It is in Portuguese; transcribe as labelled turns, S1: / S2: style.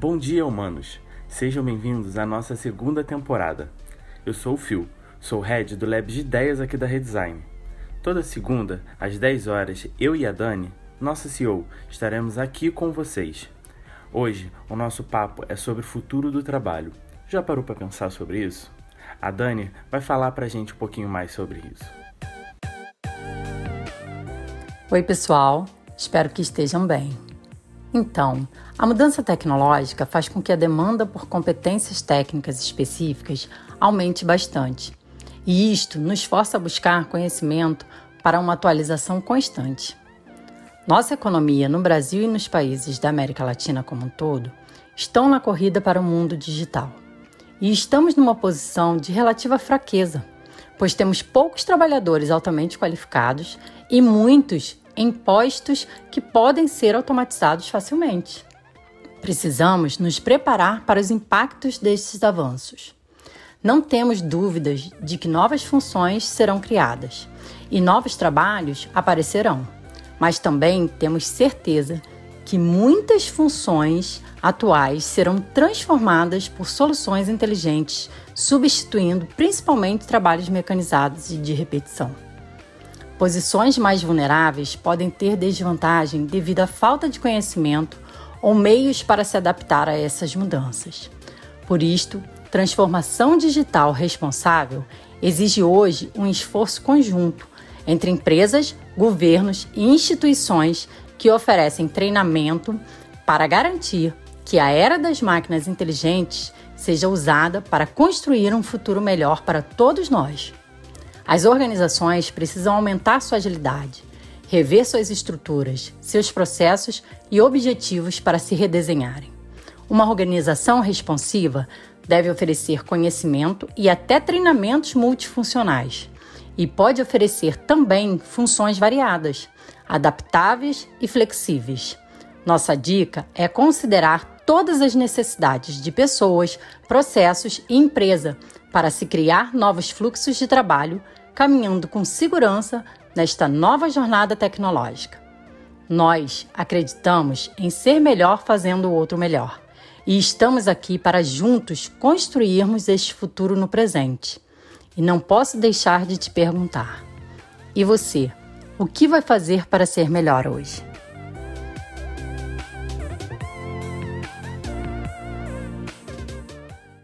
S1: Bom dia, humanos! Sejam bem-vindos à nossa segunda temporada. Eu sou o Phil, sou head do Lab de Ideias aqui da Redesign. Toda segunda, às 10 horas, eu e a Dani, nossa CEO, estaremos aqui com vocês. Hoje, o nosso papo é sobre o futuro do trabalho. Já parou para pensar sobre isso? A Dani vai falar para a gente um pouquinho mais sobre isso.
S2: Oi, pessoal, espero que estejam bem. Então, a mudança tecnológica faz com que a demanda por competências técnicas específicas aumente bastante. E isto nos força a buscar conhecimento para uma atualização constante. Nossa economia no Brasil e nos países da América Latina como um todo estão na corrida para o mundo digital. E estamos numa posição de relativa fraqueza, pois temos poucos trabalhadores altamente qualificados e muitos em postos que podem ser automatizados facilmente. Precisamos nos preparar para os impactos destes avanços. Não temos dúvidas de que novas funções serão criadas e novos trabalhos aparecerão, mas também temos certeza que muitas funções atuais serão transformadas por soluções inteligentes, substituindo principalmente trabalhos mecanizados e de repetição. Posições mais vulneráveis podem ter desvantagem devido à falta de conhecimento ou meios para se adaptar a essas mudanças. Por isto, transformação digital responsável exige hoje um esforço conjunto entre empresas, governos e instituições que oferecem treinamento para garantir que a era das máquinas inteligentes seja usada para construir um futuro melhor para todos nós. As organizações precisam aumentar sua agilidade, rever suas estruturas, seus processos e objetivos para se redesenharem. Uma organização responsiva deve oferecer conhecimento e até treinamentos multifuncionais, e pode oferecer também funções variadas, adaptáveis e flexíveis. Nossa dica é considerar todas as necessidades de pessoas, processos e empresa para se criar novos fluxos de trabalho caminhando com segurança nesta nova jornada tecnológica. Nós acreditamos em ser melhor fazendo o outro melhor e estamos aqui para juntos construirmos este futuro no presente. E não posso deixar de te perguntar: e você? O que vai fazer para ser melhor hoje?